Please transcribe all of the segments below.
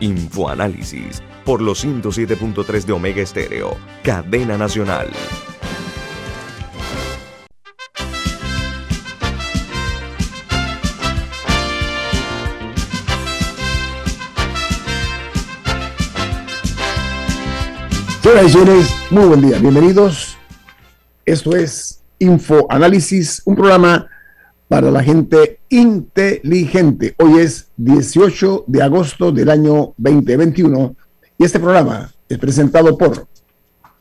Infoanálisis por los 107.3 de Omega Estéreo, cadena nacional. Señoras muy buen día, bienvenidos. Esto es Infoanálisis, un programa para la gente inteligente. Hoy es 18 de agosto del año 2021 y este programa es presentado por...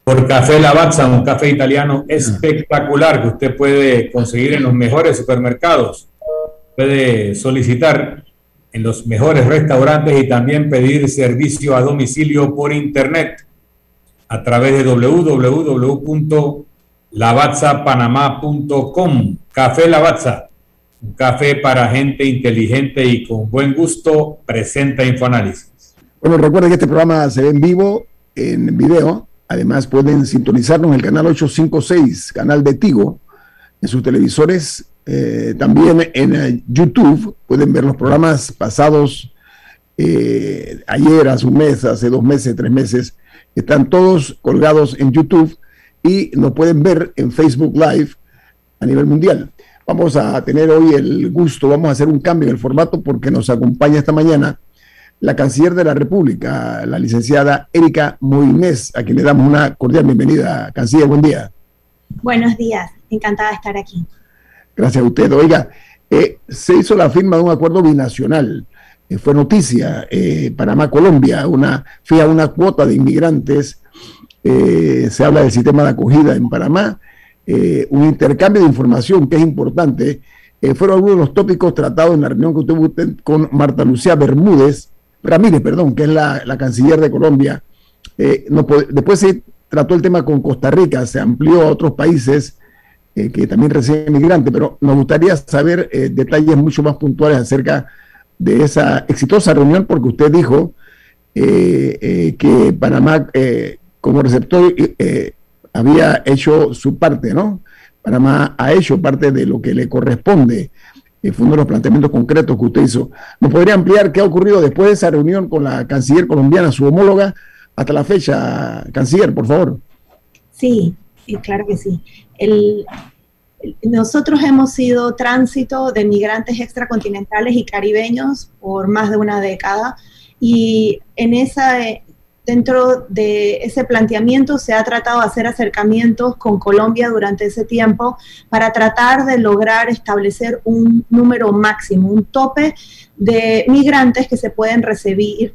Por Café Lavazza, un café italiano espectacular que usted puede conseguir en los mejores supermercados. Puede solicitar en los mejores restaurantes y también pedir servicio a domicilio por internet a través de www.lavazzapanamá.com. Café Lavazza un café para gente inteligente y con buen gusto presenta Infoanálisis. Bueno, recuerden que este programa se ve en vivo, en video. Además pueden sintonizarnos en el canal 856, canal de Tigo, en sus televisores. Eh, también en eh, YouTube pueden ver los programas pasados eh, ayer, hace un mes, hace dos meses, tres meses. Están todos colgados en YouTube y nos pueden ver en Facebook Live a nivel mundial. Vamos a tener hoy el gusto, vamos a hacer un cambio en el formato porque nos acompaña esta mañana la canciller de la República, la licenciada Erika Moines, a quien le damos una cordial bienvenida. Canciller, buen día. Buenos días, encantada de estar aquí. Gracias a usted. Oiga, eh, se hizo la firma de un acuerdo binacional. Eh, fue noticia, eh, Panamá-Colombia, una, fija una cuota de inmigrantes. se habla del sistema de acogida en Panamá eh, un intercambio de información que es importante. Eh, fueron algunos de los tópicos tratados en la reunión que tuvo usted con Marta Lucía Bermúdez, Ramírez, perdón, que es la, canciller de Colombia. Eh, después se trató el tema con Costa Rica, se amplió a otros países que también reciben migrantes, pero nos gustaría saber detalles mucho más puntuales acerca de esa exitosa reunión, porque usted dijo que Panamá como receptor había hecho su parte, ¿no? Panamá ha hecho parte de lo que le corresponde. Y fue uno de los planteamientos concretos que usted hizo. ¿Nos podría ampliar qué ha ocurrido después de esa reunión con la canciller colombiana, su homóloga, hasta la fecha, canciller, por favor? Sí, claro que sí. nosotros hemos sido tránsito de migrantes extracontinentales y caribeños por más de una década y en esa Dentro de ese planteamiento se ha tratado de hacer acercamientos con Colombia durante ese tiempo para tratar de lograr establecer un número máximo, un tope de migrantes que se pueden recibir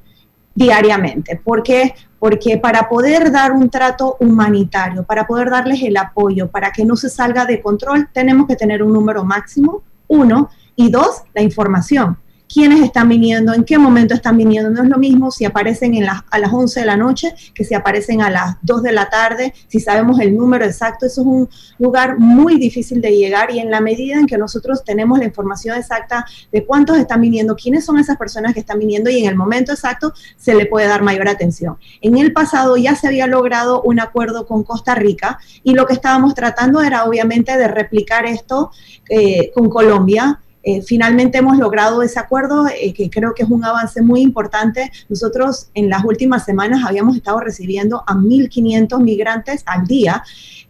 diariamente. ¿Por qué? Porque para poder dar un trato humanitario, para poder darles el apoyo, para que no se salga de control, tenemos que tener un número máximo, uno, y dos, la información quiénes están viniendo, en qué momento están viniendo. No es lo mismo si aparecen en a las 11 de la noche que si aparecen a las 2 de la tarde, si sabemos el número exacto. Eso es un lugar muy difícil de llegar y en la medida en que nosotros tenemos la información exacta de cuántos están viniendo, quiénes son esas personas que están viniendo y en el momento exacto se le puede dar mayor atención. En el pasado ya se había logrado un acuerdo con Costa Rica y lo que estábamos tratando era obviamente de replicar esto eh, con Colombia eh, finalmente hemos logrado ese acuerdo, eh, que creo que es un avance muy importante. Nosotros en las últimas semanas habíamos estado recibiendo a 1.500 migrantes al día.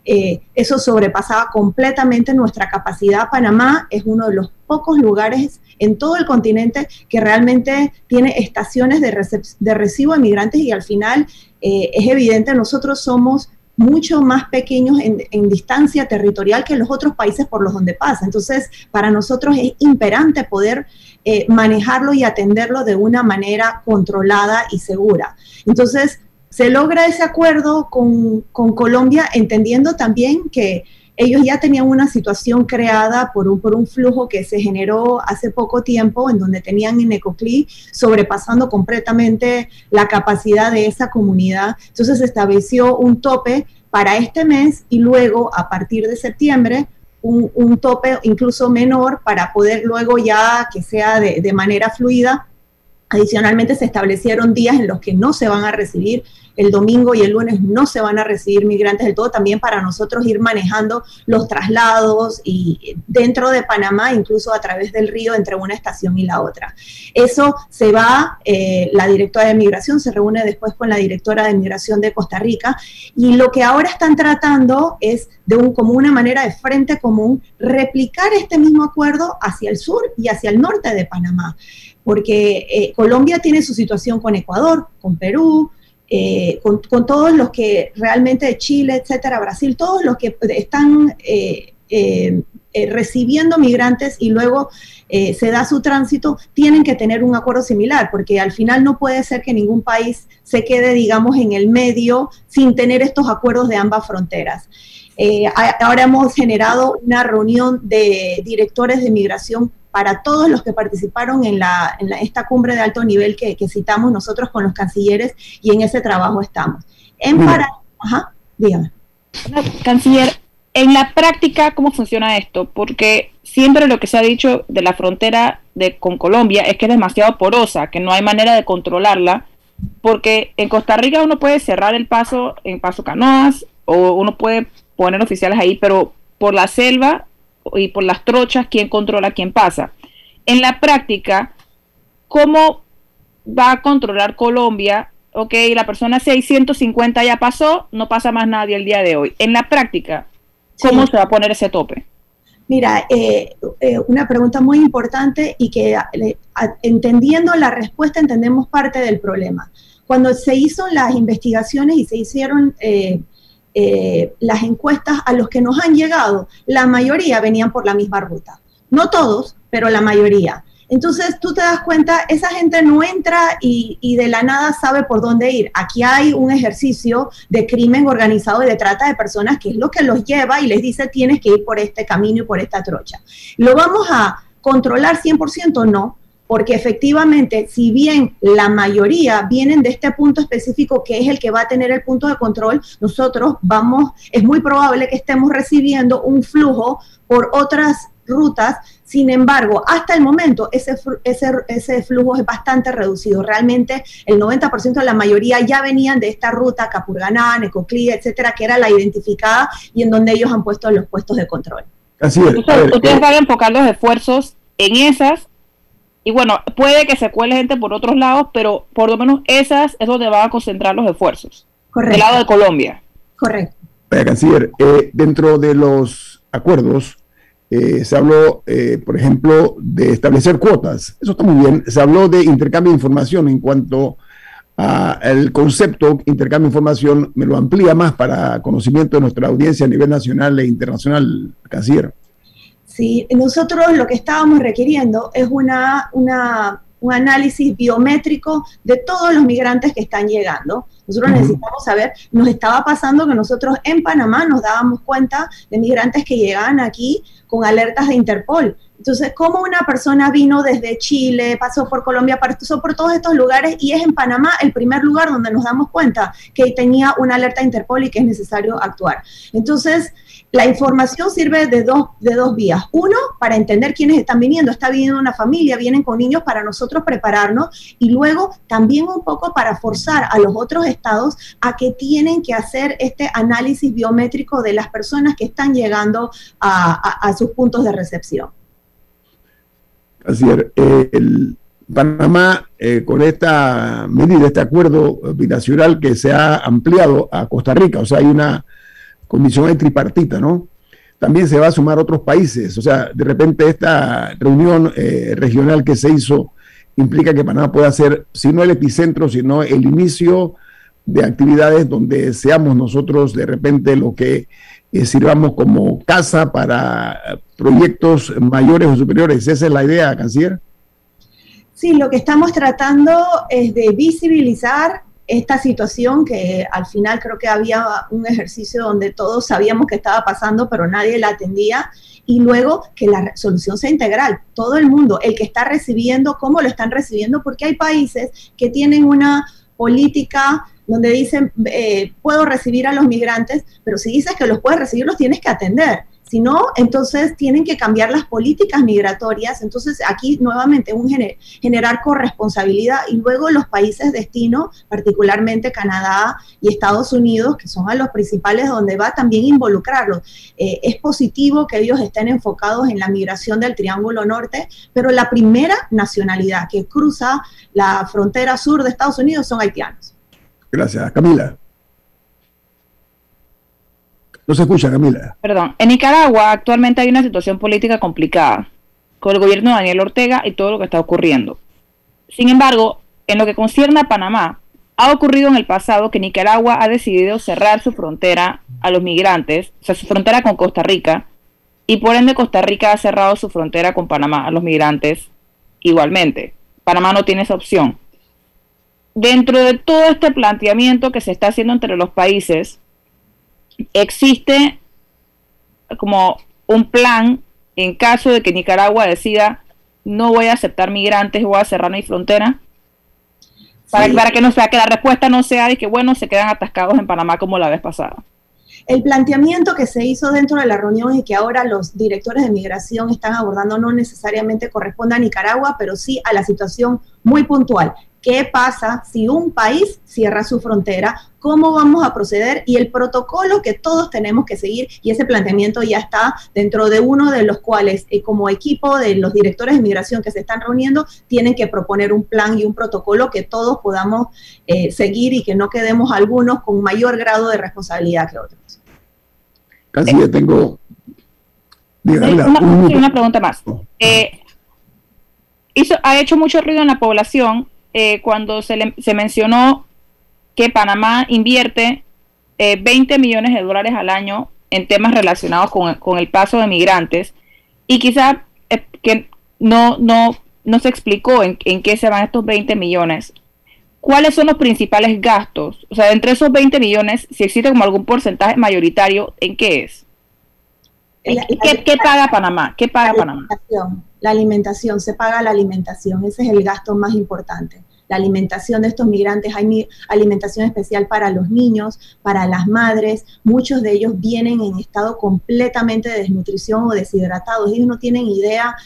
Eh, eso sobrepasaba completamente nuestra capacidad. Panamá es uno de los pocos lugares en todo el continente que realmente tiene estaciones de, de recibo de migrantes y al final es evidente, nosotros somos mucho más pequeños en, distancia territorial que los otros países por los donde pasa. Entonces, para nosotros es imperante poder eh, manejarlo y atenderlo de una manera controlada y segura. Entonces, se logra ese acuerdo con, Colombia, entendiendo también que ellos ya tenían una situación creada por un, por un flujo que se generó hace poco tiempo, en donde tenían en Ecoclí sobrepasando completamente la capacidad de esa comunidad. Entonces se estableció un tope para este mes y luego a partir de septiembre un, un tope incluso menor para poder luego ya que sea de, de manera fluida. Adicionalmente se establecieron días en los que no se van a recibir. El domingo y el lunes no se van a recibir migrantes del todo, también para nosotros ir manejando los traslados y dentro de Panamá, incluso a través del río, entre una estación y la otra. Eso se va, eh, la directora de migración se reúne después con la directora de migración de Costa Rica. Y lo que ahora están tratando es de un, como una manera de frente común replicar este mismo acuerdo hacia el sur y hacia el norte de Panamá porque eh, Colombia tiene su situación con Ecuador, con Perú, eh, con, todos los que realmente de Chile, etcétera, Brasil, todos los que están eh, eh, recibiendo migrantes y luego se da su tránsito, tienen que tener un acuerdo similar, porque al final no puede ser que ningún país se quede, digamos, en el medio sin tener estos acuerdos de ambas fronteras. ahora hemos generado una reunión de directores de migración para todos los que participaron en, la, en esta cumbre de alto nivel que, citamos nosotros con los cancilleres y en ese trabajo estamos. En para, ajá, dígame. Canciller, en la práctica, ¿cómo funciona esto? Porque siempre lo que se ha dicho de la frontera de, con Colombia es que es demasiado porosa, que no hay manera de controlarla, porque en Costa Rica uno puede cerrar el paso en Paso Canoas o uno puede poner oficiales ahí, pero por la selva y por las trochas quién controla quién pasa. En la práctica, ¿cómo va a controlar Colombia? Ok, la persona 650 ya pasó, no pasa más nadie el día de hoy. En la práctica, ¿cómo se va a poner ese tope? Mira, eh, eh, una pregunta muy importante y que entendiendo la respuesta entendemos parte del problema. Cuando se hizo las investigaciones y se hicieron eh, las encuestas a los que nos han llegado, la mayoría venían por la misma ruta. No todos, pero la mayoría. Entonces tú te das cuenta, esa gente no entra y, y, de la nada sabe por dónde ir. Aquí hay un ejercicio de crimen organizado y de trata de personas que es lo que los lleva y les dice tienes que ir por este camino y por esta trocha. ¿Lo vamos a controlar 100%? No, porque efectivamente, si bien la mayoría vienen de este punto específico que es el que va a tener el punto de control, nosotros vamos, es muy probable que estemos recibiendo un flujo por otras rutas, sin embargo, hasta el momento ese, ese, ese flujo es bastante reducido. Realmente el 90% de la mayoría ya venían de esta ruta, Capurganá, Necoclí, etcétera, que era la identificada y en donde ellos han puesto los puestos de control. Así es. ustedes van a enfocar los esfuerzos en esas y bueno, puede que se cuele gente por otros lados, pero por lo menos esas es donde van a concentrar los esfuerzos. Correcto. Del lado de Colombia. Correcto. canciller, eh, dentro de los acuerdos eh, se habló, eh, por ejemplo, de establecer cuotas. Eso está muy bien. Se habló de intercambio de información en cuanto al concepto intercambio de información. Me lo amplía más para conocimiento de nuestra audiencia a nivel nacional e internacional, canciller. ¿Sí? Nosotros lo que estábamos requiriendo es una, una, un análisis biométrico de todos los migrantes que están llegando. Nosotros necesitamos saber, nos estaba pasando que nosotros en Panamá nos dábamos cuenta de migrantes que llegaban aquí con alertas de Interpol. Entonces, ¿cómo una persona vino desde Chile, pasó por Colombia, pasó por todos estos lugares y es en Panamá el primer lugar donde nos damos cuenta que tenía una alerta de Interpol y que es necesario actuar? Entonces, la información sirve de dos, de dos vías. Uno, para entender quiénes están viniendo. Está viniendo una familia, vienen con niños para nosotros prepararnos. Y luego también un poco para forzar a los otros estados a que tienen que hacer este análisis biométrico de las personas que están llegando a, sus puntos de recepción. Así es. Eh, el Panamá, eh, con esta medida, este acuerdo binacional que se ha ampliado a Costa Rica, o sea, hay una comisión tripartita, ¿no? También se va a sumar otros países. O sea, de repente esta reunión eh, regional que se hizo implica que Panamá pueda ser, si no el epicentro, sino el inicio de actividades donde seamos nosotros de repente lo que eh, sirvamos como casa para proyectos mayores o superiores. ¿Esa es la idea, canciller? Sí, lo que estamos tratando es de visibilizar esta situación que al final creo que había un ejercicio donde todos sabíamos que estaba pasando, pero nadie la atendía. Y luego que la solución sea integral, todo el mundo, el que está recibiendo, cómo lo están recibiendo, porque hay países que tienen una política donde dicen, eh, puedo recibir a los migrantes, pero si dices que los puedes recibir, los tienes que atender. Si no, entonces tienen que cambiar las políticas migratorias. Entonces aquí nuevamente un generar corresponsabilidad y luego los países destino, particularmente Canadá y Estados Unidos, que son a los principales donde va también involucrarlos. Eh, es positivo que ellos estén enfocados en la migración del Triángulo Norte, pero la primera nacionalidad que cruza la frontera sur de Estados Unidos son haitianos. Gracias, Camila. No se escucha, Camila. Perdón. En Nicaragua actualmente hay una situación política complicada con el gobierno de Daniel Ortega y todo lo que está ocurriendo. Sin embargo, en lo que concierne a Panamá, ha ocurrido en el pasado que Nicaragua ha decidido cerrar su frontera a los migrantes, o sea, su frontera con Costa Rica, y por ende Costa Rica ha cerrado su frontera con Panamá a los migrantes igualmente. Panamá no tiene esa opción. Dentro de todo este planteamiento que se está haciendo entre los países, existe como un plan en caso de que Nicaragua decida no voy a aceptar migrantes, voy a cerrar mi frontera. Para, para que no sea que la respuesta no sea de que bueno, se quedan atascados en Panamá como la vez pasada. El planteamiento que se hizo dentro de la reunión y que ahora los directores de migración están abordando no necesariamente corresponde a Nicaragua, pero sí a la situación muy puntual. ¿Qué pasa si un país cierra su frontera? ¿Cómo vamos a proceder? Y el protocolo que todos tenemos que seguir, y ese planteamiento ya está dentro de uno de los cuales, eh, como equipo de los directores de migración que se están reuniendo, tienen que proponer un plan y un protocolo que todos podamos eh, seguir y que no quedemos algunos con mayor grado de responsabilidad que otros. Casi ya tengo... una, pregunta más. Eh, hizo, ha hecho mucho ruido en la población eh, cuando se, se, mencionó que Panamá invierte 20 eh, millones de dólares al año en temas relacionados con, el paso de migrantes y quizá eh, que no, no, no se explicó en, en, qué se van estos 20 millones. ¿Cuáles son los principales gastos? O sea, entre esos 20 millones, si existe como algún porcentaje mayoritario, ¿en qué es? ¿Qué, paga Panamá? ¿Qué paga Panamá? la alimentación, se paga la alimentación, ese es el gasto más importante. La alimentación de estos migrantes, hay alimentación especial para los niños, para las madres, muchos de ellos vienen en estado completamente de desnutrición o deshidratados, ellos no tienen idea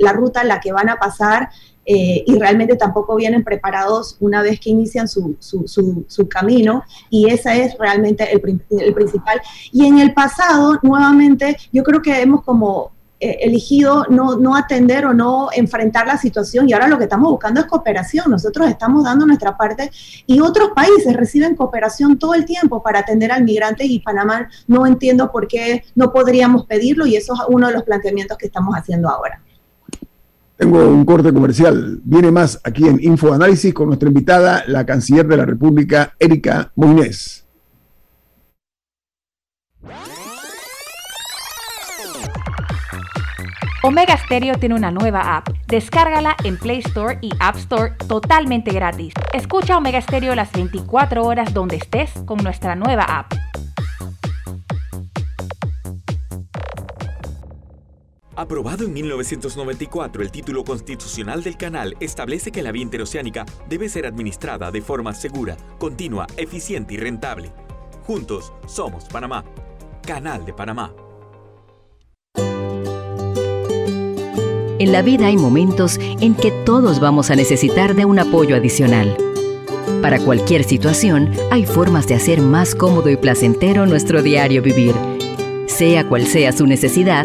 la ruta en la que van a pasar eh, y realmente tampoco vienen preparados una vez que inician su, su, camino y ese es realmente el, el, principal. Y en el pasado, nuevamente, yo creo que hemos como eh, elegido no, no atender o no enfrentar la situación y ahora lo que estamos buscando es cooperación. Nosotros estamos dando nuestra parte y otros países reciben cooperación todo el tiempo para atender al migrante y Panamá no entiendo por qué no podríamos pedirlo y eso es uno de los planteamientos que estamos haciendo ahora. Tengo un corte comercial. Viene más aquí en Info Análisis con nuestra invitada, la canciller de la República, Erika Muñez. Omega Stereo tiene una nueva app. Descárgala en Play Store y App Store totalmente gratis. Escucha Omega Stereo las 24 horas donde estés con nuestra nueva app. Aprobado en 1994, el título constitucional del canal establece que la vía interoceánica debe ser administrada de forma segura, continua, eficiente y rentable. Juntos somos Panamá. Canal de Panamá. En la vida hay momentos en que todos vamos a necesitar de un apoyo adicional. Para cualquier situación, hay formas de hacer más cómodo y placentero nuestro diario vivir. Sea cual sea su necesidad,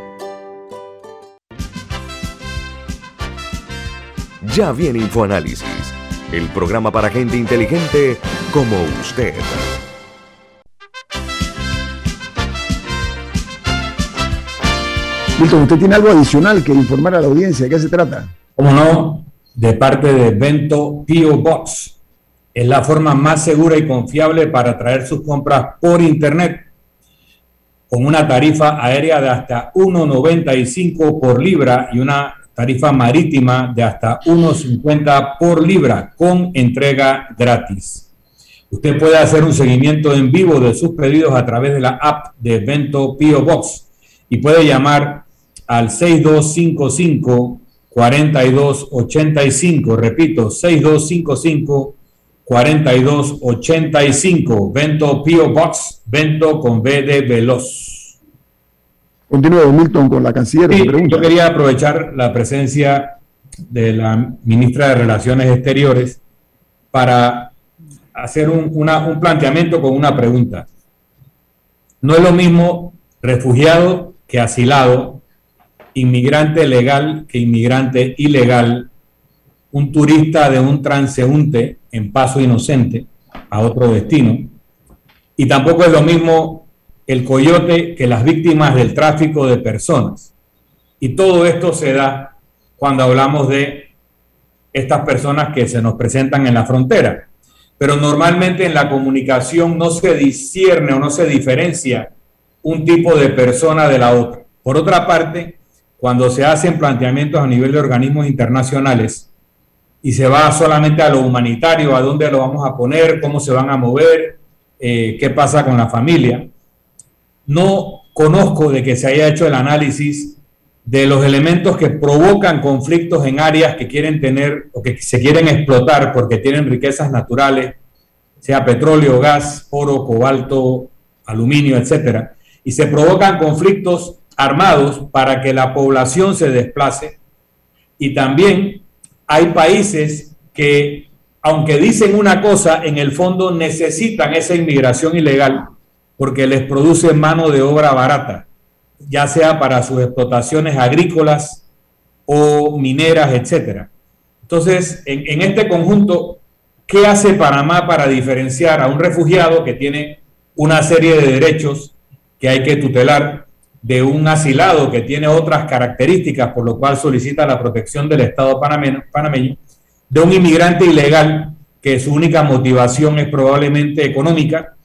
Ya viene InfoAnálisis el programa para gente inteligente como usted. Milton, ¿usted tiene algo adicional que informar a la audiencia? ¿De qué se trata? ¿Cómo no? De parte de Bento Pio Box. Es la forma más segura y confiable para traer sus compras por Internet con una tarifa aérea de hasta 1,95 por libra y una tarifa marítima de hasta 1,50 por libra con entrega gratis. Usted puede hacer un seguimiento en vivo de sus pedidos a través de la app de Vento Pio Box y puede llamar al 6255 4285, repito, 6255 4285, Vento Pio Box, Vento con B de Veloz. Continúe, Milton, con la canciller. yo quería aprovechar la presencia de la ministra de Relaciones Exteriores para hacer un, un planteamiento con una pregunta. No es lo mismo refugiado que asilado, inmigrante legal que inmigrante ilegal, un turista de un transeúnte en paso inocente a otro destino. Y tampoco es lo mismo el coyote que las víctimas del tráfico de personas. Y todo esto se da cuando hablamos de estas personas que se nos presentan en la frontera. Pero normalmente en la comunicación no se discierne o no se diferencia un tipo de persona de la otra. Por otra parte, cuando se hacen planteamientos a nivel de organismos internacionales, y se va solamente a lo humanitario, a dónde lo vamos a poner, cómo se van a mover, eh, qué pasa con la familia. No conozco de que se haya hecho el análisis de los elementos que provocan conflictos en áreas que quieren tener o que se quieren explotar porque tienen riquezas naturales, sea petróleo, gas, oro, cobalto, aluminio, etcétera, y se provocan conflictos armados para que la población se desplace. Y también hay países que, aunque dicen una cosa, en el fondo necesitan esa inmigración ilegal porque les produce mano de obra barata, ya sea para sus explotaciones agrícolas o mineras, etcétera. Entonces, en, en este conjunto, ¿qué hace Panamá para diferenciar a un refugiado que tiene una serie de derechos que hay que tutelar de un asilado que tiene otras características, por lo cual solicita la protección del Estado panameño, de un inmigrante ilegal que su única motivación es probablemente económica,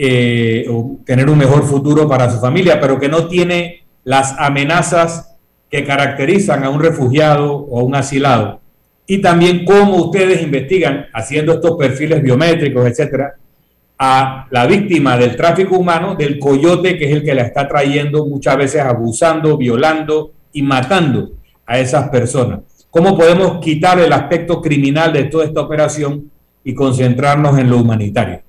eh, o tener un mejor futuro para su familia, pero que no tiene las amenazas que caracterizan a un refugiado o a un asilado. Y también cómo ustedes investigan, haciendo estos perfiles biométricos, etcétera, a la víctima del tráfico humano, del coyote, que es el que la está trayendo muchas veces abusando, violando y matando a esas personas. ¿Cómo podemos quitar el aspecto criminal de toda esta operación y concentrarnos en lo humanitario?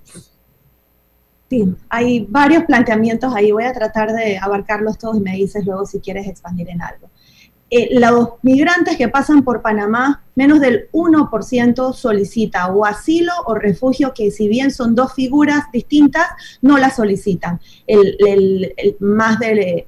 Sí, hay varios planteamientos ahí, voy a tratar de abarcarlos todos y me dices luego si quieres expandir en algo. Eh, los migrantes que pasan por Panamá, menos del 1% solicita o asilo o refugio, que si bien son dos figuras distintas, no la solicitan. El, más de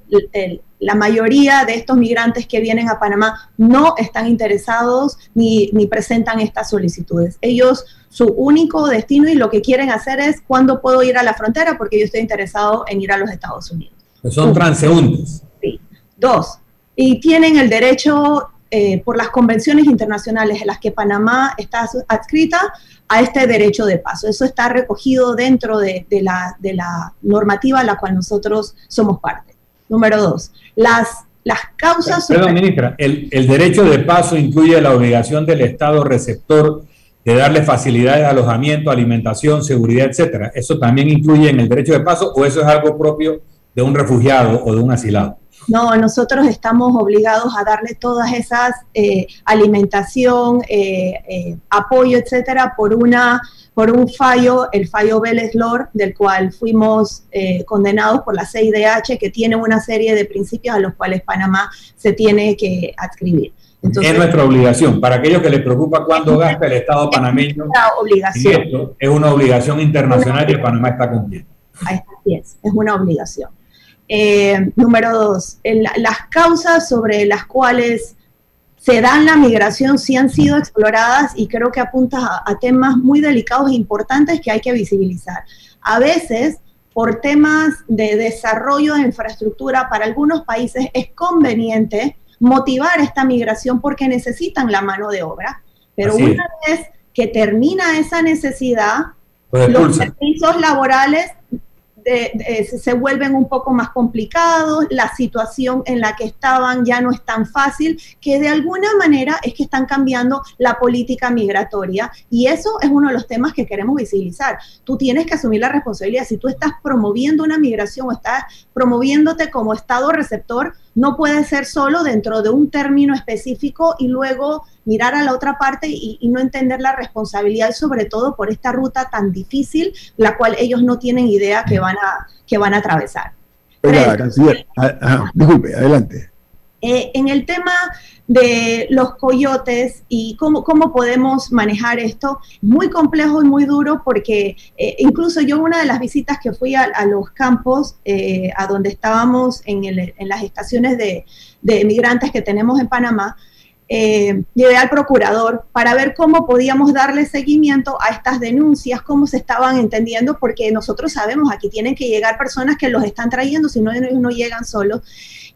la mayoría de estos migrantes que vienen a Panamá no están interesados ni, ni presentan estas solicitudes. Ellos, su único destino y lo que quieren hacer es cuándo puedo ir a la frontera porque yo estoy interesado en ir a los Estados Unidos. son transeúntes. Sí. Dos, y tienen el derecho eh, por las convenciones internacionales en las que Panamá está adscrita a este derecho de paso. Eso está recogido dentro de, la, de la, normativa a la cual nosotros somos parte. Número dos, las, las causas... Perdón, ministra, el, el derecho de paso incluye la obligación del Estado receptor de darle facilidades de alojamiento, alimentación, seguridad, etcétera. ¿Eso también incluye en el derecho de paso o eso es algo propio de un refugiado o de un asilado? No, nosotros estamos obligados a darle todas esas eh, alimentación, eh, eh, apoyo, etcétera, por una por un fallo, el fallo Vélez Lor, del cual fuimos condenados por la CIDH, que tiene una serie de principios a los cuales Panamá se tiene que adscribir. es nuestra obligación. Para aquellos que les preocupa cuánto gasta el Estado panameño, obligación. es una obligación internacional y Panamá está cumpliendo. Así es, es una obligación. Eh, número dos, las causas sobre las cuales se dan la migración, sí han sido exploradas y creo que apunta a, temas muy delicados e importantes que hay que visibilizar. A veces, por temas de desarrollo de infraestructura, para algunos países es conveniente motivar esta migración porque necesitan la mano de obra, pero una vez que termina esa necesidad, los servicios laborales se vuelven un poco más complicados, la situación en la que estaban ya no es tan fácil, que de alguna manera es que están cambiando la política migratoria y eso es uno de los temas que queremos visibilizar. Tú tienes que asumir la responsabilidad. Si tú estás promoviendo una migración o estás promoviéndote como Estado receptor, no puede ser solo dentro de un término específico y luego mirar a la otra parte y, no entender la responsabilidad, sobre todo por esta ruta tan difícil, la cual ellos no tienen idea que van a, que van a atravesar. Ah, ah, disculpe, adelante. Eh, en el tema de los coyotes y cómo, cómo podemos manejar esto. Muy complejo y muy duro porque eh, incluso yo una de las visitas que fui a, los campos, eh, a donde estábamos en, en las estaciones de, de migrantes que tenemos en Panamá, eh, llevé al procurador para ver cómo podíamos darle seguimiento a estas denuncias, cómo se estaban entendiendo, porque nosotros sabemos aquí tienen que llegar personas que los están trayendo, si no, ellos no llegan solos.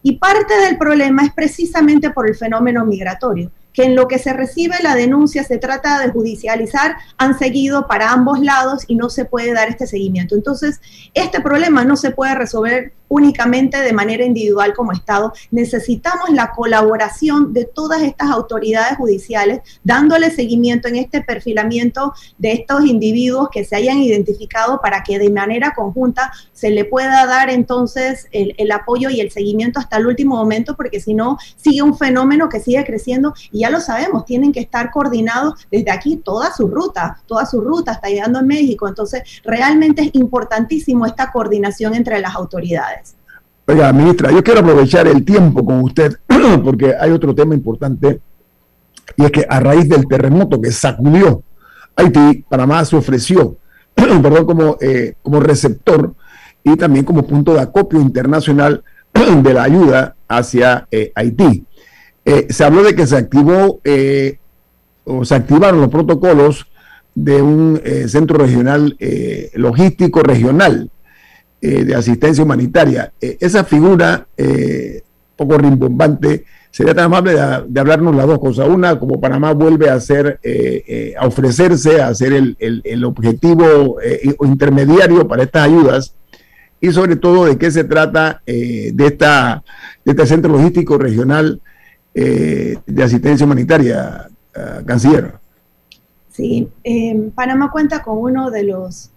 Y parte del problema es precisamente por el fenómeno migratorio que en lo que se recibe la denuncia se trata de judicializar, han seguido para ambos lados y no se puede dar este seguimiento. Entonces, este problema no se puede resolver únicamente de manera individual como Estado. Necesitamos la colaboración de todas estas autoridades judiciales, dándole seguimiento en este perfilamiento de estos individuos que se hayan identificado para que de manera conjunta se le pueda dar entonces el, apoyo y el seguimiento hasta el último momento, porque si no, sigue un fenómeno que sigue creciendo y ya lo sabemos, tienen que estar coordinados desde aquí toda su ruta, toda su ruta está llegando a México. Entonces, realmente es importantísimo esta coordinación entre las autoridades. Oiga, ministra, yo quiero aprovechar el tiempo con usted porque hay otro tema importante y es que a raíz del terremoto que sacudió Haití, Panamá se ofreció perdón, como, eh, como receptor y también como punto de acopio internacional de la ayuda hacia eh, Haití. Eh, se habló de que se activó o se activaron los protocolos de un centro regional logístico regional eh, de asistencia humanitaria. Eh, esa figura, eh, poco rimbombante, sería tan amable de, hablarnos las dos cosas. Una, como Panamá vuelve a ser, a ofrecerse, a ser el, el, objetivo intermediario para estas ayudas, y sobre todo de qué se trata de, esta, de este centro logístico regional de asistencia humanitaria, canciller. Sí, Panamá cuenta con uno de los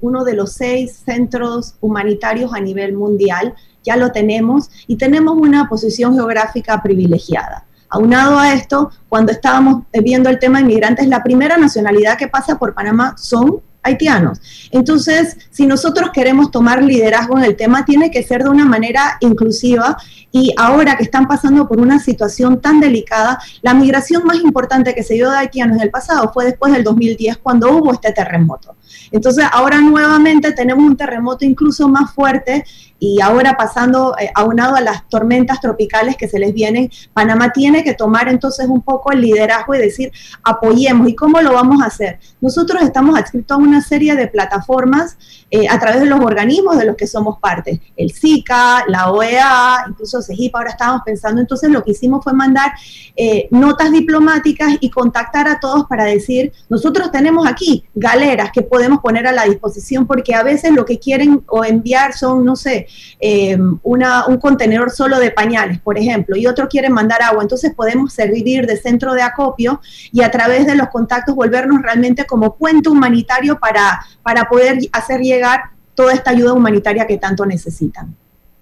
uno de los seis centros humanitarios a nivel mundial, ya lo tenemos y tenemos una posición geográfica privilegiada. Aunado a esto, cuando estábamos viendo el tema de inmigrantes, la primera nacionalidad que pasa por Panamá son haitianos. Entonces, si nosotros queremos tomar liderazgo en el tema, tiene que ser de una manera inclusiva y ahora que están pasando por una situación tan delicada, la migración más importante que se dio de haitianos en el pasado fue después del 2010 cuando hubo este terremoto. Entonces, ahora nuevamente tenemos un terremoto incluso más fuerte y ahora pasando eh, aunado a las tormentas tropicales que se les vienen, Panamá tiene que tomar entonces un poco el liderazgo y decir, apoyemos. ¿Y cómo lo vamos a hacer? Nosotros estamos adscritos a una serie de plataformas eh, a través de los organismos de los que somos parte, el SICA, la OEA, incluso Ahora estábamos pensando, entonces lo que hicimos fue mandar eh, notas diplomáticas y contactar a todos para decir, nosotros tenemos aquí galeras que podemos poner a la disposición porque a veces lo que quieren o enviar son, no sé, eh, una, un contenedor solo de pañales, por ejemplo, y otro quiere mandar agua, entonces podemos servir de centro de acopio y a través de los contactos volvernos realmente como puente humanitario para, para poder hacer llegar toda esta ayuda humanitaria que tanto necesitan.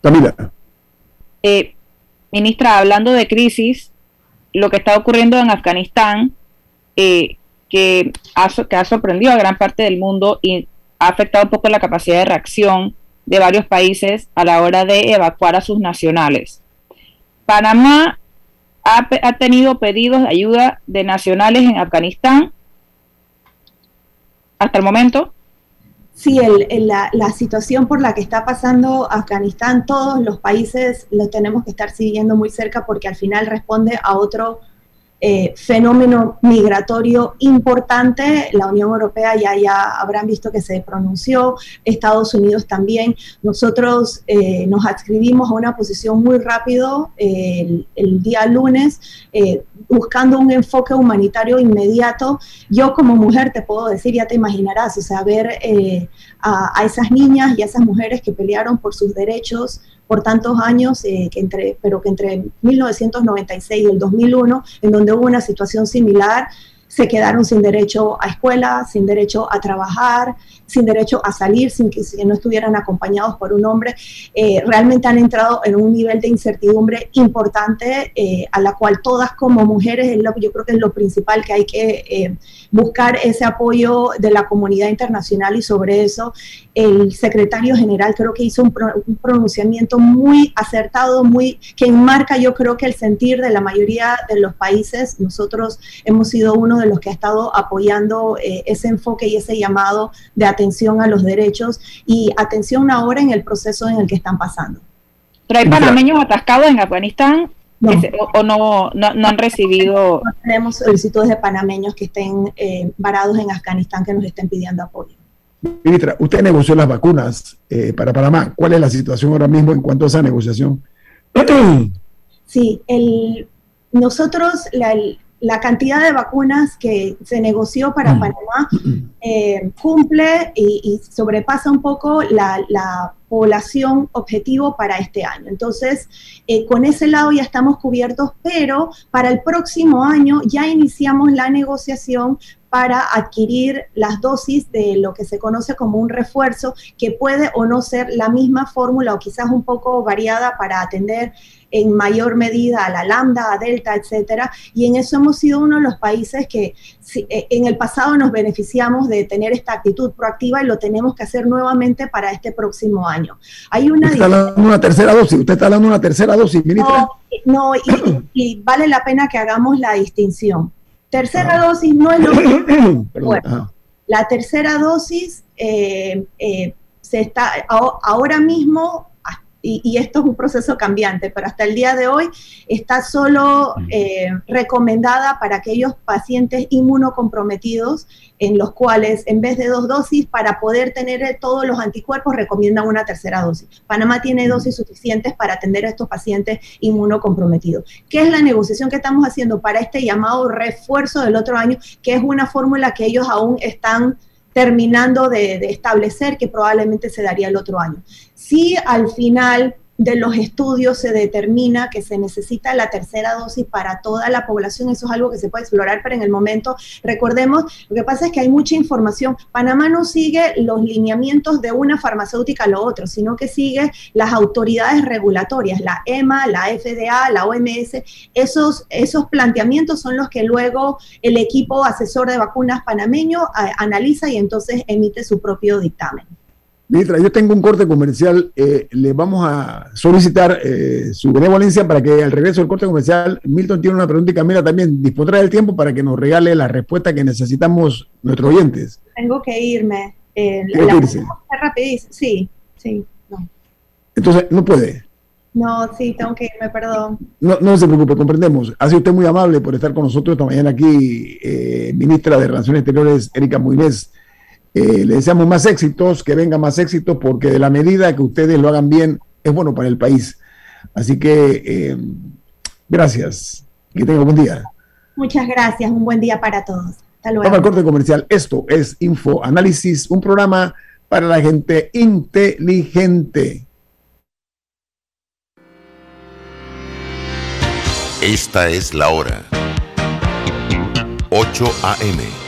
Camila. Eh, ministra, hablando de crisis, lo que está ocurriendo en Afganistán, eh, que, ha, sorprendido a gran parte del mundo y ha afectado un poco la capacidad de reacción de varios países a la hora de evacuar a sus nacionales. Panamá ha, ha, tenido pedidos de ayuda de nacionales en Afganistán hasta el momento sí, la, situación por la que está pasando Afganistán, todos los países los tenemos que estar siguiendo muy cerca porque al final responde a otro eh, fenómeno migratorio importante. La Unión Europea ya, ya habrán visto que se pronunció, Estados Unidos también. Nosotros eh, nos adscribimos a una posición muy rápido el, día lunes, eh, buscando un enfoque humanitario inmediato. Yo como mujer te puedo decir, ya te imaginarás, o sea, ver a, a esas niñas y a esas mujeres que pelearon por sus derechos por tantos años, eh, que entre, pero que entre 1996 y el 2001, en donde hubo una situación similar, se quedaron sin derecho a escuela, sin derecho a trabajar, sin derecho a salir, sin que, no estuvieran acompañados por un hombre, eh, realmente han entrado en un nivel de incertidumbre importante eh, a la cual todas como mujeres, yo creo que es lo principal que hay que eh, buscar ese apoyo de la comunidad internacional y sobre eso el secretario general creo que hizo un, pronunciamiento muy acertado, muy que enmarca yo creo que el sentir de la mayoría de los países. Nosotros hemos sido uno de los que ha estado apoyando ese enfoque y ese llamado de atención a los derechos y atención ahora en el proceso en el que están pasando. ¿Pero hay panameños atascados en Afganistán o, no, no, han recibido? No tenemos solicitudes de panameños que estén eh, varados en Afganistán que nos estén pidiendo apoyo. Ministra, usted negoció las vacunas eh, para Panamá. ¿Cuál es la situación ahora mismo en cuanto a esa negociación? Sí, el, nosotros, la, la cantidad de vacunas que se negoció para mm. Panamá eh, cumple y, sobrepasa un poco la, población objetivo para este año. Entonces, eh, con ese lado ya estamos cubiertos, pero para el próximo año ya iniciamos la negociación para adquirir las dosis de lo que se conoce como un refuerzo, que puede o no ser la misma fórmula o quizás un poco variada para atender en mayor medida a la lambda, a delta, etcétera, y en eso hemos sido uno de los países que eh, en el pasado nos beneficiamos de tener esta actitud proactiva y lo tenemos que hacer nuevamente para este próximo año. Hay una usted está de una tercera dosis, usted está hablando de una tercera dosis, ministra. No, y, vale la pena que hagamos la distinción. Tercera dosis no es lo bueno, la tercera dosis eh, eh, se está ahora mismo y, esto es un proceso cambiante, pero hasta el día de hoy está solo eh, recomendada para aquellos pacientes inmunocomprometidos en los cuales en vez de dos dosis, para poder tener todos los anticuerpos, recomiendan una tercera dosis. Panamá tiene dosis suficientes para atender a estos pacientes inmunocomprometidos. ¿Qué es la negociación que estamos haciendo para este llamado refuerzo del otro año, que es una fórmula que ellos aún están terminando de, establecer que probablemente se daría el otro año. Si al final de los estudios se determina que se necesita la tercera dosis para toda la población. Eso es algo que se puede explorar, pero en el momento, recordemos, lo que pasa es que hay mucha información. Panamá no sigue los lineamientos de una farmacéutica a lo otro, sino que sigue las autoridades regulatorias, la EMA, la FDA, la OMS. Esos, esos planteamientos son los que luego el equipo asesor de vacunas panameño eh, analiza y entonces emite su propio dictamen. Ministra, yo tengo un corte comercial. Eh, le vamos a solicitar eh, su benevolencia para que al regreso del corte comercial, Milton tiene una pregunta y Camila también dispondrá del tiempo para que nos regale la respuesta que necesitamos nuestros oyentes. Tengo que irme. Eh, la, irse? Sí, sí, no. Entonces, no puede. No, sí, tengo que irme, perdón. No, no se preocupe, comprendemos. Ha sido usted muy amable por estar con nosotros esta mañana aquí, eh, ministra de Relaciones Exteriores, Erika Muinés. Eh, le deseamos más éxitos, que venga más éxito, porque de la medida que ustedes lo hagan bien, es bueno para el país. Así que eh, gracias. Que tenga un buen día. Muchas gracias. Un buen día para todos. Hasta luego. Vamos al corte comercial. Esto es Info Análisis, un programa para la gente inteligente. Esta es la hora. 8 a.m.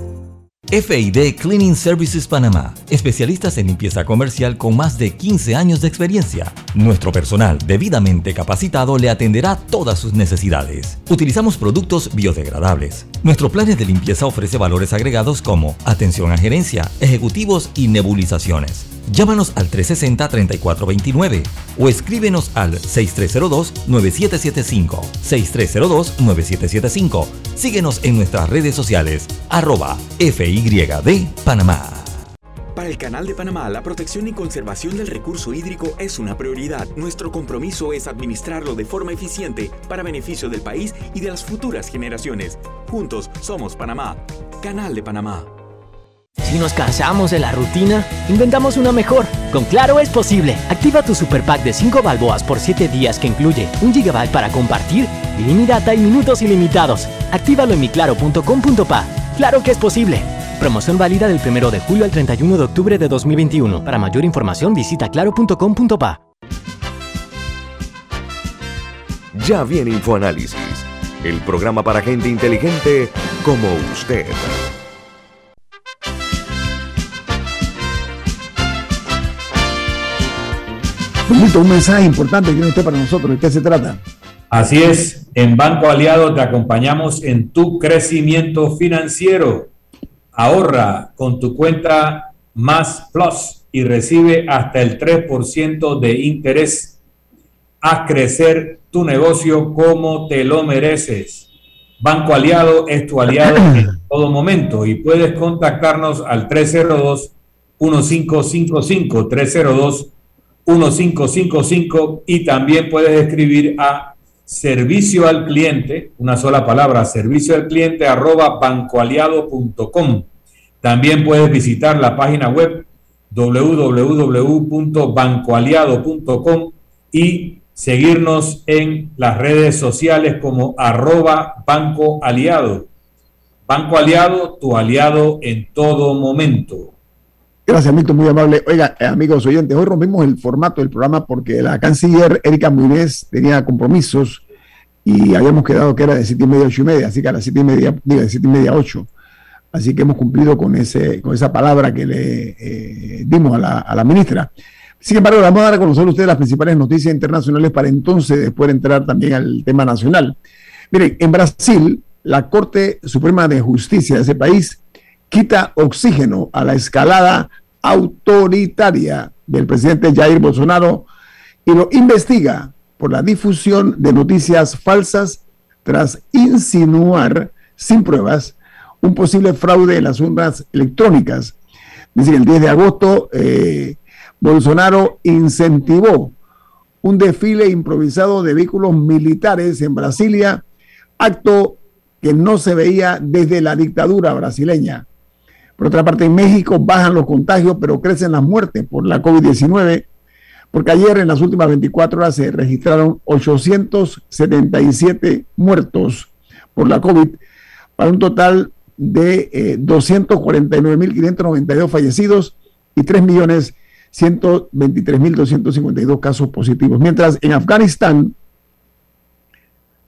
FID Cleaning Services Panamá, especialistas en limpieza comercial con más de 15 años de experiencia. Nuestro personal debidamente capacitado le atenderá todas sus necesidades. Utilizamos productos biodegradables. Nuestro plan de limpieza ofrece valores agregados como atención a gerencia, ejecutivos y nebulizaciones. Llámanos al 360-3429 o escríbenos al 6302-9775. 6302-9775. Síguenos en nuestras redes sociales, arroba FYD Panamá. Para el Canal de Panamá, la protección y conservación del recurso hídrico es una prioridad. Nuestro compromiso es administrarlo de forma eficiente para beneficio del país y de las futuras generaciones. Juntos somos Panamá. Canal de Panamá. Si nos cansamos de la rutina, inventamos una mejor. Con Claro es posible. Activa tu super pack de 5 balboas por 7 días que incluye un gigabyte para compartir, ilimitada y minutos ilimitados. Actívalo en miclaro.com.pa. Claro que es posible. Promoción válida del 1 de julio al 31 de octubre de 2021. Para mayor información visita claro.com.pa. Ya viene InfoAnálisis, el programa para gente inteligente como usted. un mensaje importante que tiene usted para nosotros. ¿De qué se trata? Así es, en Banco Aliado te acompañamos en tu crecimiento financiero. Ahorra con tu cuenta Más Plus y recibe hasta el 3% de interés. Haz crecer tu negocio como te lo mereces. Banco Aliado es tu aliado en todo momento y puedes contactarnos al 302 1555 302 1555 y también puedes escribir a servicio al cliente, una sola palabra, servicio al cliente arroba bancoaliado.com. También puedes visitar la página web www.bancoaliado.com y seguirnos en las redes sociales como arroba Banco Aliado. Banco Aliado, tu aliado en todo momento. Gracias, Milton, muy amable. Oiga, eh, amigos oyentes, hoy rompimos el formato del programa porque la canciller Erika Muñez tenía compromisos y habíamos quedado que era de siete y media a ocho y media, así que a las siete y media, digo, de siete y media a ocho. Así que hemos cumplido con, ese, con esa palabra que le eh, dimos a la, a la, ministra. Sin embargo, vamos a dar a conocer ustedes las principales noticias internacionales para entonces después entrar también al tema nacional. Miren, en Brasil, la Corte Suprema de Justicia de ese país quita oxígeno a la escalada autoritaria del presidente Jair Bolsonaro y lo investiga por la difusión de noticias falsas tras insinuar sin pruebas un posible fraude en las urnas electrónicas. El 10 de agosto, eh, Bolsonaro incentivó un desfile improvisado de vehículos militares en Brasilia, acto que no se veía desde la dictadura brasileña. Por otra parte, en México bajan los contagios, pero crecen las muertes por la COVID-19, porque ayer en las últimas 24 horas se registraron 877 muertos por la COVID, para un total de eh, 249.592 fallecidos y 3.123.252 casos positivos. Mientras en Afganistán,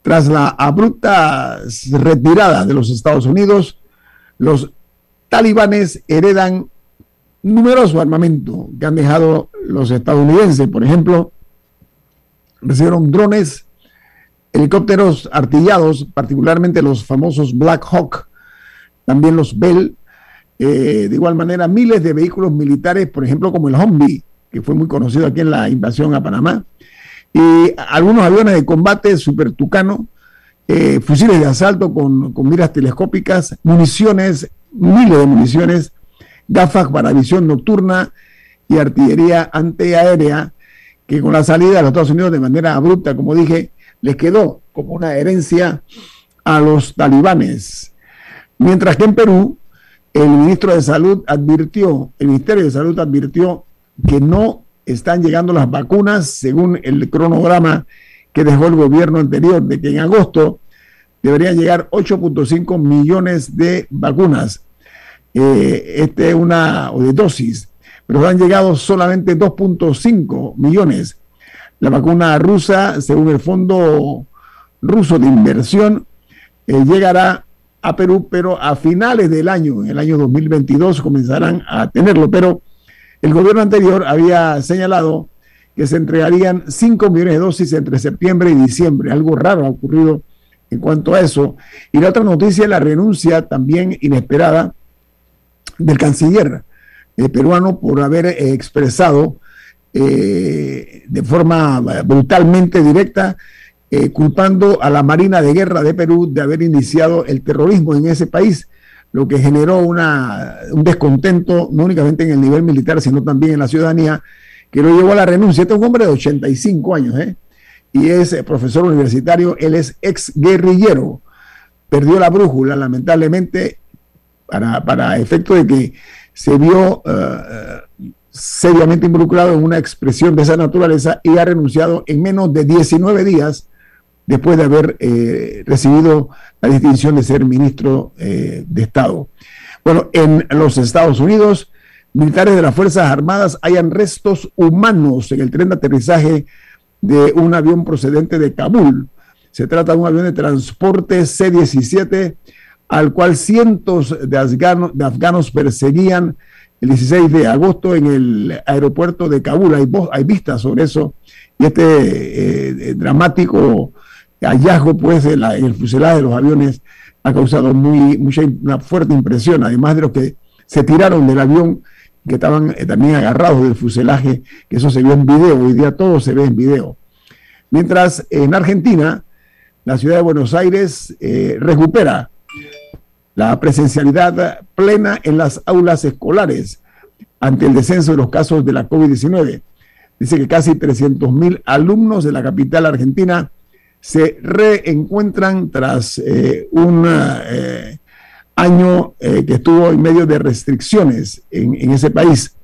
tras la abrupta retirada de los Estados Unidos, los talibanes heredan numeroso armamento que han dejado los estadounidenses. Por ejemplo, recibieron drones, helicópteros artillados, particularmente los famosos Black Hawk, también los Bell, eh, de igual manera miles de vehículos militares, por ejemplo, como el Humvee, que fue muy conocido aquí en la invasión a Panamá, y algunos aviones de combate Super Tucano, eh, fusiles de asalto con, con miras telescópicas, municiones miles de municiones, gafas para visión nocturna y artillería antiaérea, que con la salida de los Estados Unidos de manera abrupta, como dije, les quedó como una herencia a los talibanes. Mientras que en Perú, el ministro de Salud advirtió, el Ministerio de Salud advirtió que no están llegando las vacunas según el cronograma que dejó el gobierno anterior, de que en agosto deberían llegar 8.5 millones de vacunas, eh, este una, o de dosis, pero han llegado solamente 2.5 millones. La vacuna rusa, según el Fondo Ruso de Inversión, eh, llegará a Perú, pero a finales del año, en el año 2022, comenzarán a tenerlo. Pero el gobierno anterior había señalado que se entregarían 5 millones de dosis entre septiembre y diciembre. Algo raro ha ocurrido en cuanto a eso. Y la otra noticia es la renuncia también inesperada del canciller eh, peruano por haber eh, expresado eh, de forma brutalmente directa culpando a la Marina de Guerra de Perú de haber iniciado el terrorismo en ese país, lo que generó una, un descontento no únicamente en el nivel militar, sino también en la ciudadanía, que lo llevó a la renuncia. Este es un hombre de 85 años, y es profesor universitario, él es ex guerrillero, perdió la brújula lamentablemente para, para efecto de que se vio eh, seriamente involucrado en una expresión de esa naturaleza y ha renunciado en menos de 19 días después de haber eh, recibido la distinción de ser ministro eh, de Estado. Bueno, en los Estados Unidos, militares de las Fuerzas Armadas hayan restos humanos en el tren de aterrizaje de un avión procedente de Kabul. Se trata de un avión de transporte C-17 al cual cientos de afganos, afganos perseguían el 16 de agosto en el aeropuerto de Kabul. Hay, hay vistas sobre eso. Y este eh, eh, dramático hallazgo pues, en, el fuselaje de los aviones ha causado muy, mucha, una fuerte impresión, además de los que se tiraron del avión que estaban eh, también agarrados del fuselaje, que eso se vio en video, hoy día todo se ve en video. Mientras en Argentina, la ciudad de Buenos Aires recupera la presencialidad plena en las aulas escolares ante el descenso de los casos de la COVID-19. Dice que casi 300.000 alumnos de la capital argentina se reencuentran tras eh, un año eh, que estuvo en medio de restricciones en, ese país.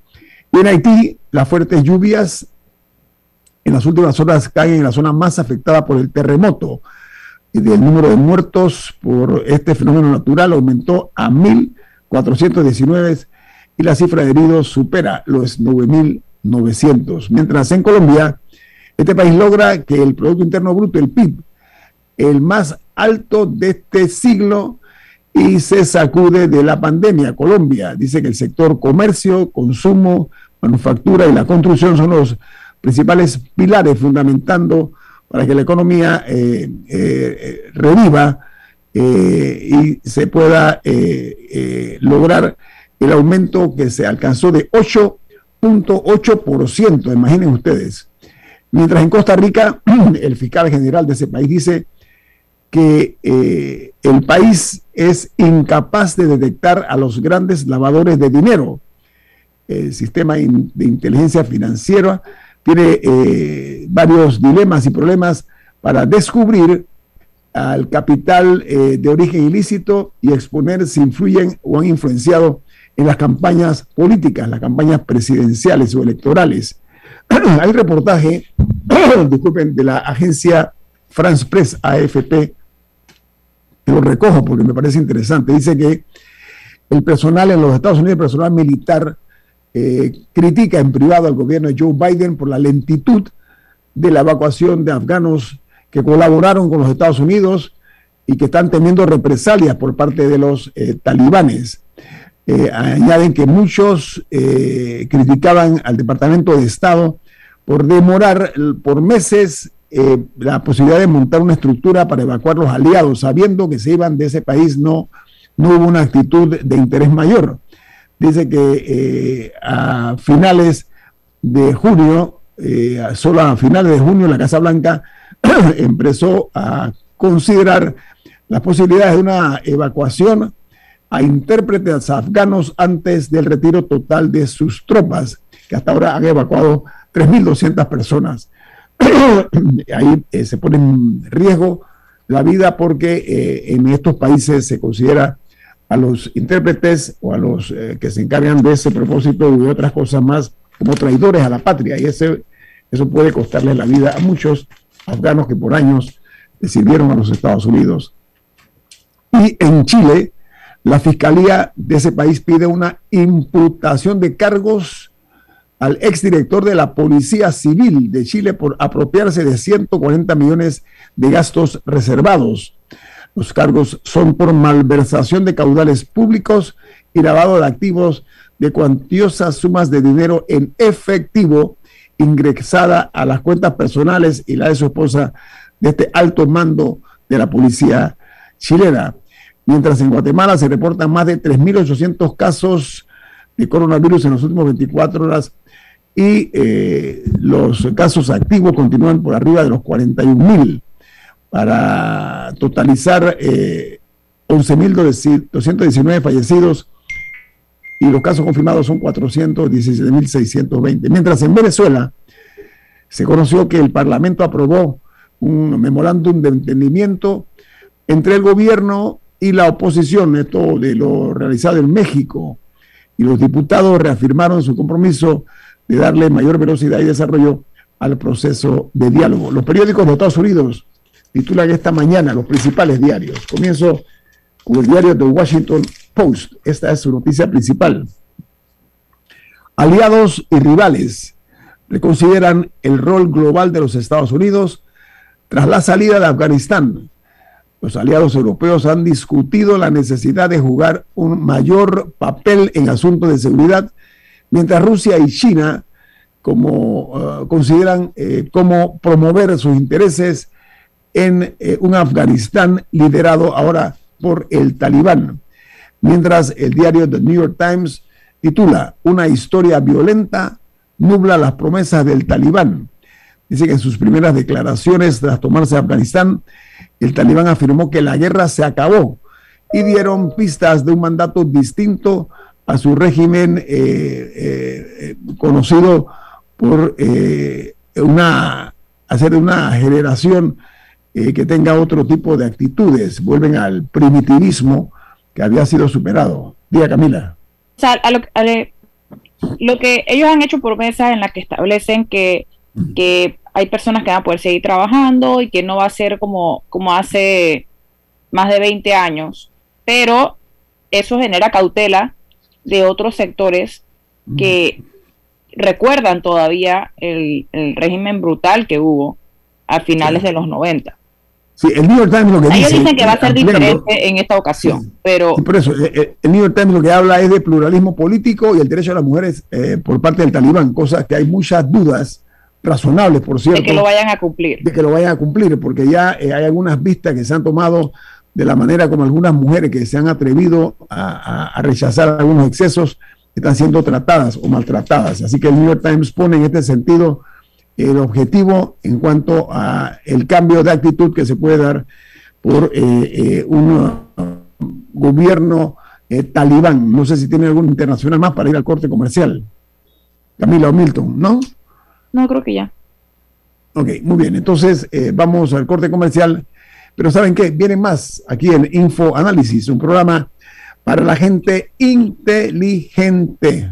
Y en Haití, las fuertes lluvias en las últimas horas caen en la zona más afectada por el terremoto. Y el número de muertos por este fenómeno natural aumentó a 1.419 y la cifra de heridos supera los 9.900. Mientras en Colombia, este país logra que el Producto Interno Bruto, el PIB, el más alto de este siglo, y se sacude de la pandemia. Colombia dice que el sector comercio, consumo, manufactura y la construcción son los principales pilares fundamentando para que la economía eh, eh, reviva eh, y se pueda lograr el aumento que se alcanzó de 8.8%, imaginen ustedes. Mientras en Costa Rica, el fiscal general de ese país dice que eh, el país es incapaz de detectar a los grandes lavadores de dinero. El sistema de inteligencia financiera tiene eh, varios dilemas y problemas para descubrir al capital eh, de origen ilícito y exponer si influyen o han influenciado en las campañas políticas, las campañas presidenciales o electorales. Hay reportaje, disculpen, de la agencia France Press, AFP, lo recojo porque me parece interesante. Dice que el personal en los Estados Unidos, el personal militar, eh, critica en privado al gobierno de Joe Biden por la lentitud de la evacuación de afganos que colaboraron con los Estados Unidos y que están teniendo represalias por parte de los eh, talibanes. Eh, añaden que muchos criticaban al Departamento de Estado por demorar por meses eh, la posibilidad de montar una estructura para evacuar los aliados, sabiendo que se iban de ese país, no, no hubo una actitud de interés mayor. Dice que eh, a finales de junio, eh, solo a finales de junio, la Casa Blanca empezó a considerar las posibilidades de una evacuación a intérpretes afganos antes del retiro total de sus tropas, que hasta ahora han evacuado 3.200 personas. ahí eh, se pone en riesgo la vida porque en estos países se considera a los intérpretes o a los eh, que se encargan de ese propósito y de otras cosas más como traidores a la patria y ese, eso puede costarle la vida a muchos afganos que por años sirvieron a los Estados Unidos. Y en Chile, la Fiscalía de ese país pide una imputación de cargos al exdirector de la Policía Civil de Chile por apropiarse de 140 millones de gastos reservados. Los cargos son por malversación de caudales públicos y lavado de activos de cuantiosas sumas de dinero en efectivo ingresada a las cuentas personales y la de su esposa de este alto mando de la policía chilena. Mientras en Guatemala se reportan más de 3.800 casos de coronavirus en las últimas 24 horas y eh, los casos activos continúan por arriba de los 41.000 para totalizar eh, 11.219 fallecidos y los casos confirmados son 417.620. Mientras en Venezuela se conoció que el Parlamento aprobó un memorándum de entendimiento entre el gobierno y la oposición, esto de lo realizado en México, y los diputados reafirmaron su compromiso de darle mayor velocidad y desarrollo al proceso de diálogo. Los periódicos de Estados Unidos titulan esta mañana los principales diarios. Comienzo con el diario The Washington Post. Esta es su noticia principal. Aliados y rivales reconsideran el rol global de los Estados Unidos tras la salida de Afganistán. Los aliados europeos han discutido la necesidad de jugar un mayor papel en asuntos de seguridad, mientras Rusia y China como, uh, consideran eh, cómo promover sus intereses en eh, un Afganistán liderado ahora por el talibán. Mientras el diario The New York Times titula Una historia violenta nubla las promesas del talibán. Dice que en sus primeras declaraciones tras tomarse Afganistán, el talibán afirmó que la guerra se acabó y dieron pistas de un mandato distinto a su régimen eh, eh, conocido por hacer una generación eh, que tenga otro tipo de actitudes, vuelven al primitivismo que había sido superado. Diga Camila. O sea, a lo, a lo, que ellos han hecho promesas en las que establecen que, que hay personas que van a poder seguir trabajando y que no va a ser como, como hace más de 20 años, pero eso genera cautela de otros sectores que recuerdan todavía el, el régimen brutal que hubo a finales de los 90. Sí, el New York Times lo que Ellos dice. dicen que va a ser diferente en esta ocasión, pero Sí, por eso, eh, eh, el New York Times lo que habla es de pluralismo político y el derecho de las mujeres eh, por parte del talibán, cosas que hay muchas dudas razonables, por cierto, de que lo vayan a cumplir. de que lo vayan a cumplir, porque ya eh, hay algunas vistas que se han tomado de la manera como algunas mujeres que se han atrevido a, a- a rechazar algunos excesos están siendo tratadas o maltratadas. Así que el New York Times pone en este sentido el objetivo en cuanto a el cambio de actitud que se puede dar por eh, eh, un uh, gobierno eh, talibán. No sé si tiene algún internacional más para ir al corte comercial. Camila o Milton, ¿no? No, creo que ya. Ok, muy bien. Entonces eh, vamos al corte comercial. Pero ¿saben qué? Vienen más aquí en Info Análisis, un programa para la gente inteligente.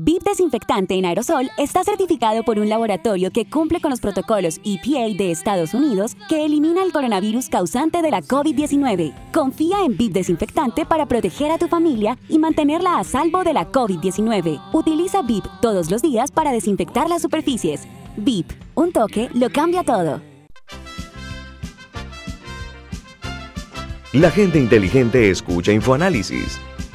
VIP Desinfectante en aerosol está certificado por un laboratorio que cumple con los protocolos EPA de Estados Unidos que elimina el coronavirus causante de la COVID-19. Confía en VIP Desinfectante para proteger a tu familia y mantenerla a salvo de la COVID-19. Utiliza VIP todos los días para desinfectar las superficies. VIP, un toque lo cambia todo. La gente inteligente escucha InfoAnálisis.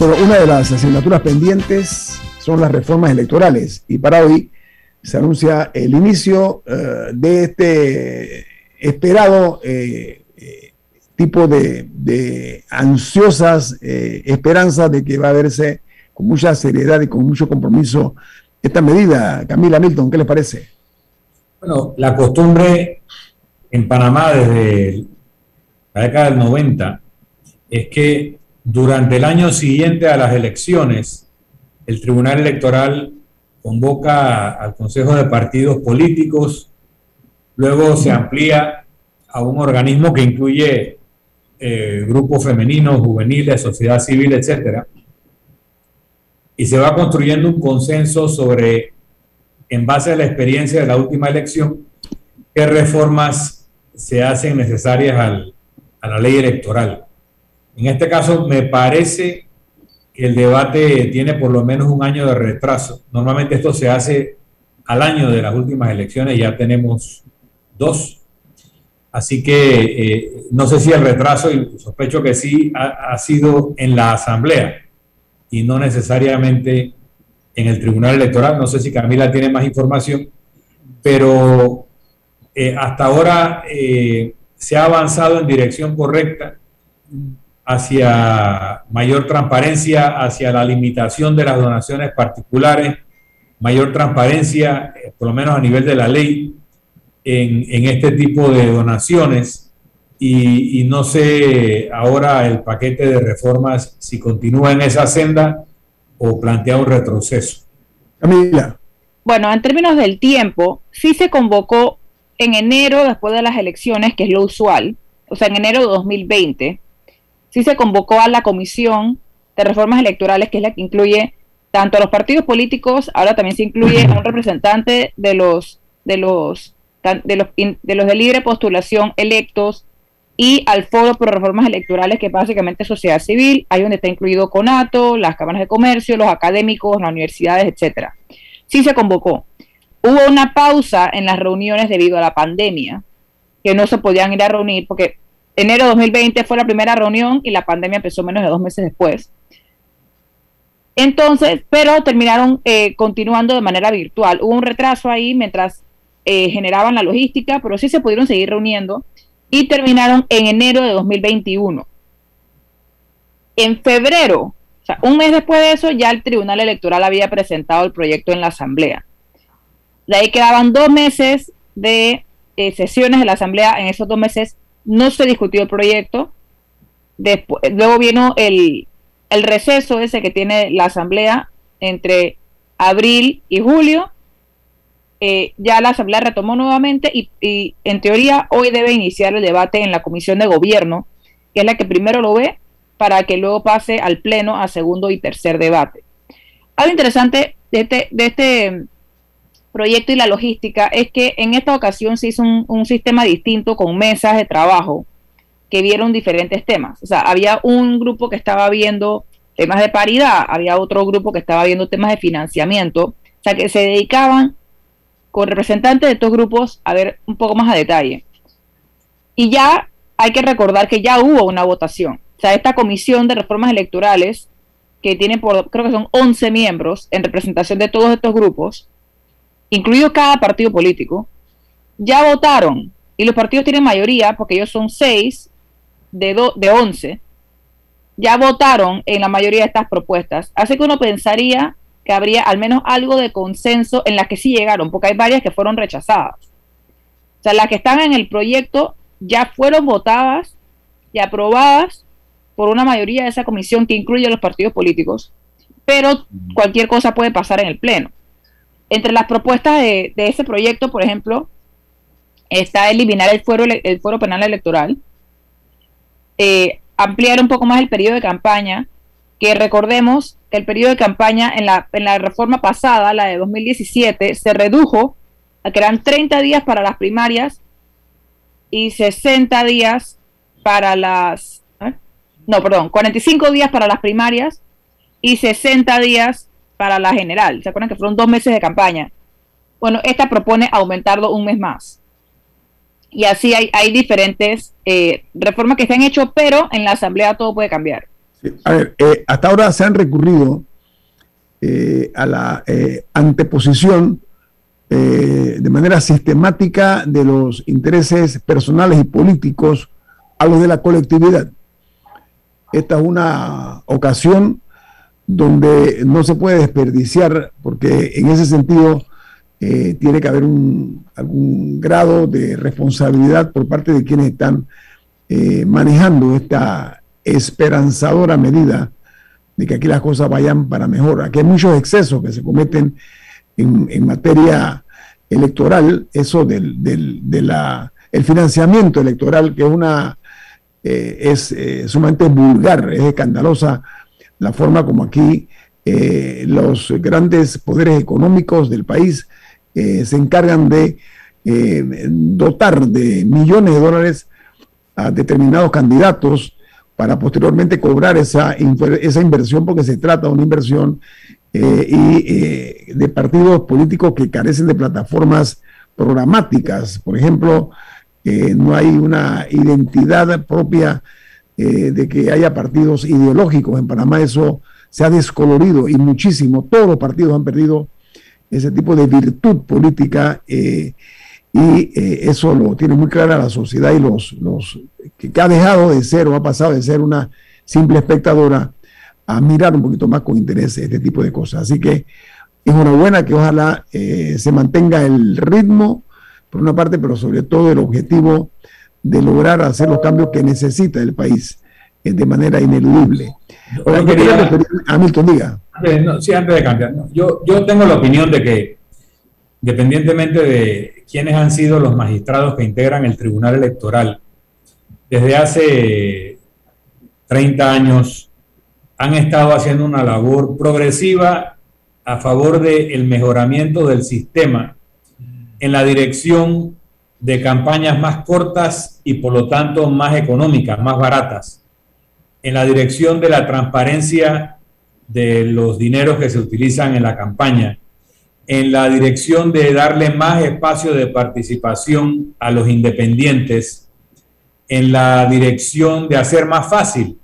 Bueno, una de las asignaturas pendientes son las reformas electorales y para hoy se anuncia el inicio eh, de este esperado eh, eh, tipo de, ansiosas esperanzas de que va a verse con mucha seriedad y con mucho compromiso esta medida. Camila Milton, ¿qué les parece? Bueno, la costumbre en Panamá desde la década del 90 es que durante el año siguiente a las elecciones, el Tribunal Electoral convoca al Consejo de Partidos Políticos, luego se amplía a un organismo que incluye eh, grupos femeninos, juveniles, sociedad civil, etcétera, y se va construyendo un consenso sobre, en base a la experiencia de la última elección, qué reformas se hacen necesarias a la ley electoral. En este caso, me parece que el debate tiene por lo menos un año de retraso. Normalmente esto se hace al año de las últimas elecciones, ya tenemos dos. Así que eh, no sé si el retraso, y sospecho que sí, ha, sido en la Asamblea y no necesariamente en el Tribunal Electoral. No sé si Camila tiene más información, pero eh, hasta ahora eh, se ha avanzado en dirección correcta hacia mayor transparencia, hacia la limitación de las donaciones particulares, mayor transparencia, eh, por lo menos a nivel de la ley, en, este tipo de donaciones. Y, no sé ahora el paquete de reformas si continúa en esa senda o plantea un retroceso. Camila. Bueno, en términos del tiempo, sí se convocó en enero después de las elecciones, que es lo usual, o sea, en enero de 2020, sí se convocó a la Comisión de Reformas Electorales, que es la que incluye tanto a los partidos políticos, ahora también se incluye a un representante de los de los de los, de los de libre postulación electos y al Foro por Reformas Electorales, que es básicamente sociedad civil, ahí donde está incluido CONATO, las cámaras de comercio, los académicos, las universidades, etcétera. Sí se convocó. Hubo una pausa en las reuniones debido a la pandemia, que no se podían ir a reunir porque enero de 2020 fue la primera reunión y la pandemia empezó menos de dos meses después. Entonces, pero terminaron eh, continuando de manera virtual. Hubo un retraso ahí mientras eh, generaban la logística, pero sí se pudieron seguir reuniendo y terminaron en enero de 2021. En febrero, o sea, un mes después de eso, ya el Tribunal Electoral había presentado el proyecto en la Asamblea. De ahí quedaban dos meses de eh, sesiones de la Asamblea. En esos dos meses no se discutió el proyecto. Después, luego vino el, receso ese que tiene la Asamblea entre abril y julio. Eh, ya la Asamblea retomó nuevamente y, y, en teoría hoy debe iniciar el debate en la Comisión de Gobierno, que es la que primero lo ve, para que luego pase al Pleno a segundo y tercer debate. Algo interesante de este, de este proyecto y la logística es que en esta ocasión se hizo un, sistema distinto con mesas de trabajo que vieron diferentes temas. O sea, había un grupo que estaba viendo temas de paridad, había otro grupo que estaba viendo temas de financiamiento, o sea, que se dedicaban con representantes de estos grupos a ver un poco más a detalle. Y ya hay que recordar que ya hubo una votación. O sea, esta comisión de reformas electorales, que tiene por, creo que son 11 miembros en representación de todos estos grupos, incluido cada partido político, ya votaron y los partidos tienen mayoría porque ellos son seis de, de 11, ya votaron en la mayoría de estas propuestas. Así que uno pensaría que habría al menos algo de consenso en las que sí llegaron, porque hay varias que fueron rechazadas. O sea, las que están en el proyecto ya fueron votadas y aprobadas por una mayoría de esa comisión que incluye a los partidos políticos, pero cualquier cosa puede pasar en el Pleno. Entre las propuestas de, ese proyecto, por ejemplo, está eliminar el fuero, el penal electoral, eh, ampliar un poco más el periodo de campaña que recordemos que el periodo de campaña en la, en la reforma pasada, la de 2017, se redujo a que eran 30 días para las primarias y 60 días para las... ¿eh? No, perdón, 45 días para las primarias y 60 días para la general. ¿Se acuerdan que fueron dos meses de campaña? Bueno, esta propone aumentarlo un mes más. Y así hay, diferentes eh, reformas que se han hecho, pero en la Asamblea todo puede cambiar. A ver, eh, hasta ahora se han recurrido eh, a la anteposición de manera sistemática de los intereses personales y políticos a los de la colectividad. Esta es una ocasión donde no se puede desperdiciar, porque en ese sentido eh, tiene que haber un, algún grado de responsabilidad por parte de quienes están eh, manejando esta esperanzadora medida de que aquí las cosas vayan para mejor. Aquí hay muchos excesos que se cometen en, materia electoral, eso del, del de la, el financiamiento electoral, que es una eh, es sumamente vulgar, es escandalosa la forma como aquí eh, los grandes poderes económicos del país eh, se encargan de eh, dotar de millones de dólares a determinados candidatos para posteriormente cobrar esa, esa inversión, porque se trata de una inversión y de partidos políticos que carecen de plataformas programáticas. Por ejemplo, no hay una identidad propia eh, de que haya partidos ideológicos. En Panamá eso se ha descolorido y muchísimo. Todos los partidos han perdido ese tipo de virtud política eh, y eh, eso lo tiene muy clara la sociedad y los, que ha dejado de ser o ha pasado de ser una simple espectadora a mirar un poquito más con interés este tipo de cosas. Así que es buena que ojalá se mantenga el ritmo, por una parte, pero sobre todo el objetivo de lograr hacer los cambios que necesita el país eh, de manera ineludible. Ahora quería Hamilton, diga. sí, antes de cambiar. yo, yo tengo la opinión de que, independientemente de quiénes han sido los magistrados que integran el Tribunal Electoral, desde hace 30 años han estado haciendo una labor progresiva a favor del mejoramiento del sistema en la dirección de campañas más cortas y por lo tanto más económicas, más baratas, en la dirección de la transparencia de los dineros que se utilizan en la campaña, en la dirección de darle más espacio de participación a los independientes, en la dirección de hacer más fácil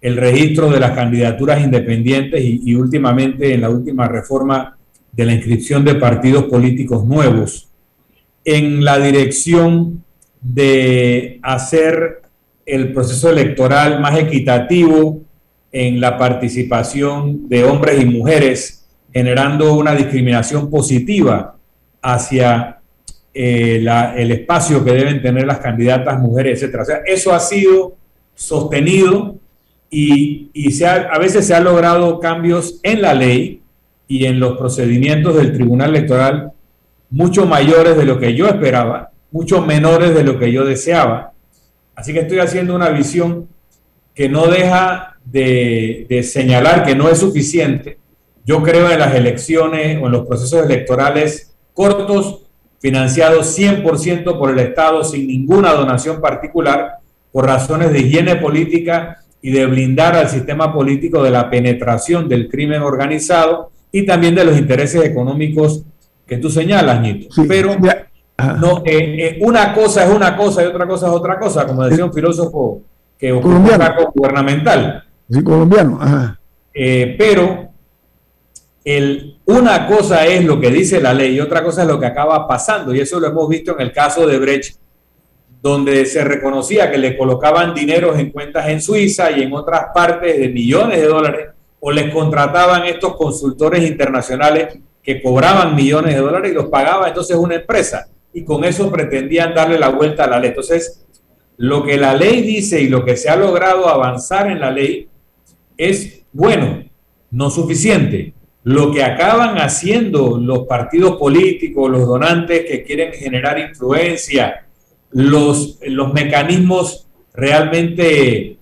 el registro de las candidaturas independientes y, últimamente en la última reforma de la inscripción de partidos políticos nuevos en la dirección de hacer el proceso electoral más equitativo en la participación de hombres y mujeres, generando una discriminación positiva hacia eh, el espacio que deben tener las candidatas mujeres, etc. Eso ha sido sostenido y, se a veces se han logrado cambios en la ley y en los procedimientos del Tribunal Electoral mucho mayores de lo que yo esperaba, mucho menores de lo que yo deseaba. Así que estoy haciendo una visión que no deja de, señalar que no es suficiente. Yo creo en las elecciones o en los procesos electorales cortos, financiados 100% por el Estado sin ninguna donación particular, por razones de higiene política y de blindar al sistema político de la penetración del crimen organizado y también de los intereses económicos que tú señalas, Nito. Pero no, eh, eh, una cosa es una cosa y otra cosa es otra cosa, como decía un filósofo que ocupa un cargo gubernamental. Sí, colombiano. Eh, pero el, una cosa es lo que dice la ley y otra cosa es lo que acaba pasando. Y eso lo hemos visto en el caso de Brecht, donde se reconocía que le colocaban dineros en cuentas en Suiza y en otras partes de millones de dólares, o les contrataban estos consultores internacionales que cobraban millones de dólares y los pagaba entonces una empresa y con eso pretendían darle la vuelta a la ley. Entonces, lo que la ley dice y lo que se ha logrado avanzar en la ley es bueno, no suficiente. Lo que acaban haciendo los partidos políticos, los donantes que quieren generar influencia, los, los mecanismos realmente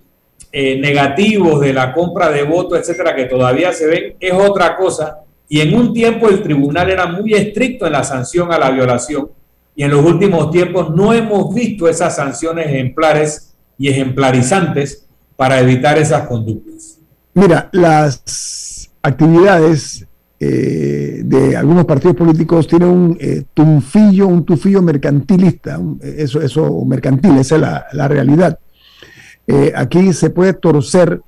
eh, negativos de la compra de votos, etcétera, que todavía se ven, es otra cosa. Y en un tiempo el tribunal era muy estricto en la sanción a la violación. Y en los últimos tiempos no hemos visto esas sanciones ejemplares y ejemplarizantes para evitar esas conductas. Mira, las actividades eh, de algunos partidos políticos tienen un eh, un tufillo mercantilista, eso, eso mercantil, esa es la, la realidad. Eh, aquí se puede torcer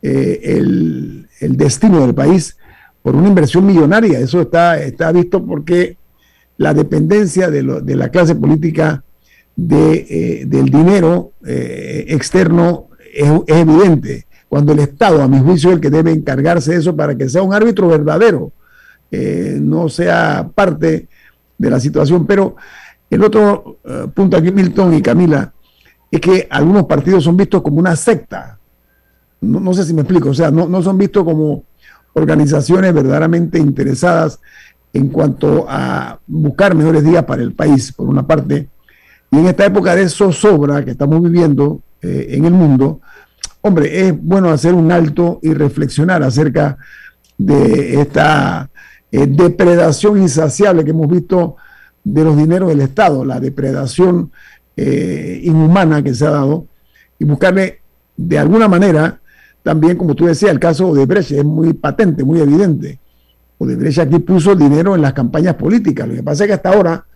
eh, el, el, destino del país por una inversión millonaria. Eso está, está visto porque la dependencia de, la clase política de, eh, del dinero eh, externo es, es, evidente. Cuando el Estado, a mi juicio, es el que debe encargarse de eso para que sea un árbitro verdadero, eh, no sea parte de la situación. Pero el otro punto aquí, Milton y Camila, es que algunos partidos son vistos como una secta. No, no sé si me explico, o sea, no, no, son vistos como organizaciones verdaderamente interesadas en cuanto a buscar mejores días para el país, por una parte. Y en esta época de zozobra que estamos viviendo eh, en el mundo, hombre, es bueno hacer un alto y reflexionar acerca de esta eh, depredación insaciable que hemos visto de los dineros del Estado, la depredación eh, inhumana que se ha dado y buscarle de alguna manera, también como tú decías, el caso de Brecht es muy patente, muy evidente. Odebrecht aquí puso dinero en las campañas políticas. Lo que pasa es que hasta ahora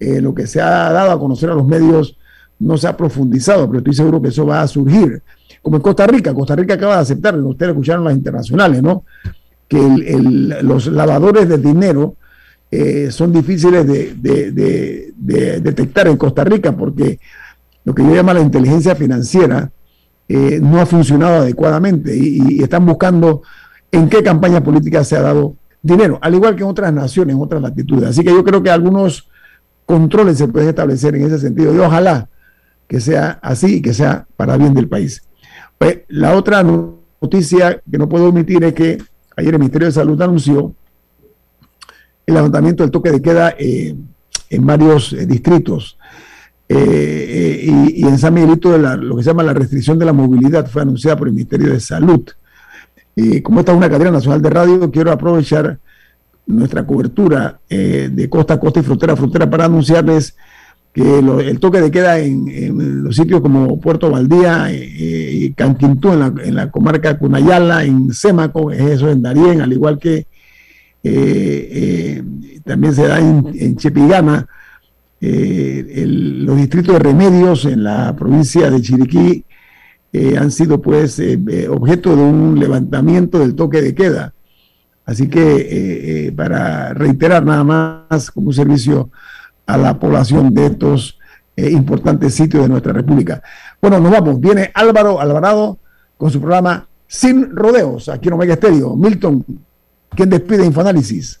eh, lo que se ha dado a conocer a los medios no se ha profundizado, pero estoy seguro que eso va a surgir. Como en Costa Rica, Costa Rica acaba de aceptar, ustedes escucharon las internacionales, ¿no? Que los lavadores de dinero eh, son difíciles de, detectar en Costa Rica porque lo que yo llamo la inteligencia financiera eh, no ha funcionado adecuadamente y, están buscando en qué campaña política se ha dado dinero, al igual que en otras naciones, en otras latitudes. Así que yo creo que algunos controles se pueden establecer en ese sentido y ojalá que sea así y que sea para bien del país. Pues, la otra noticia que no puedo omitir es que ayer el Ministerio de Salud anunció el levantamiento del toque de queda eh, en varios eh, distritos. Eh, y, y, en San Miguelito la, lo que se llama la restricción de la movilidad fue anunciada por el Ministerio de Salud. Como esta es una cadena nacional de radio, quiero aprovechar nuestra cobertura de costa a costa y frontera a frontera para anunciarles que el toque de queda en, los sitios como Puerto Valdía y eh, Canquintú, en la, comarca Cunayala, en Sémaco, eso en Darién, al igual que eh, eh, también se da en, en Chepigana, eh, el, los distritos de remedios en la provincia de Chiriquí eh, han sido pues objeto de un levantamiento del toque de queda. Así que para reiterar nada más como un servicio a la población de estos importantes sitios de nuestra república. Bueno, nos vamos. Viene Álvaro Alvarado con su programa Sin Rodeos, aquí en Omega Estéreo. Milton, ¿Quién despide Infoanálisis?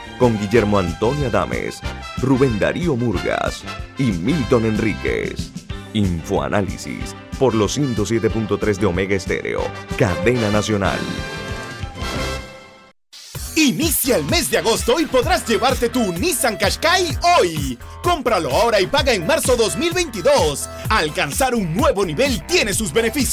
con Guillermo Antonio Adames, Rubén Darío Murgas y Milton Enríquez. Infoanálisis por los 107.3 de Omega Estéreo, cadena nacional. Inicia el mes de agosto y podrás llevarte tu Nissan Qashqai hoy. Cómpralo ahora y paga en marzo 2022. Alcanzar un nuevo nivel tiene sus beneficios.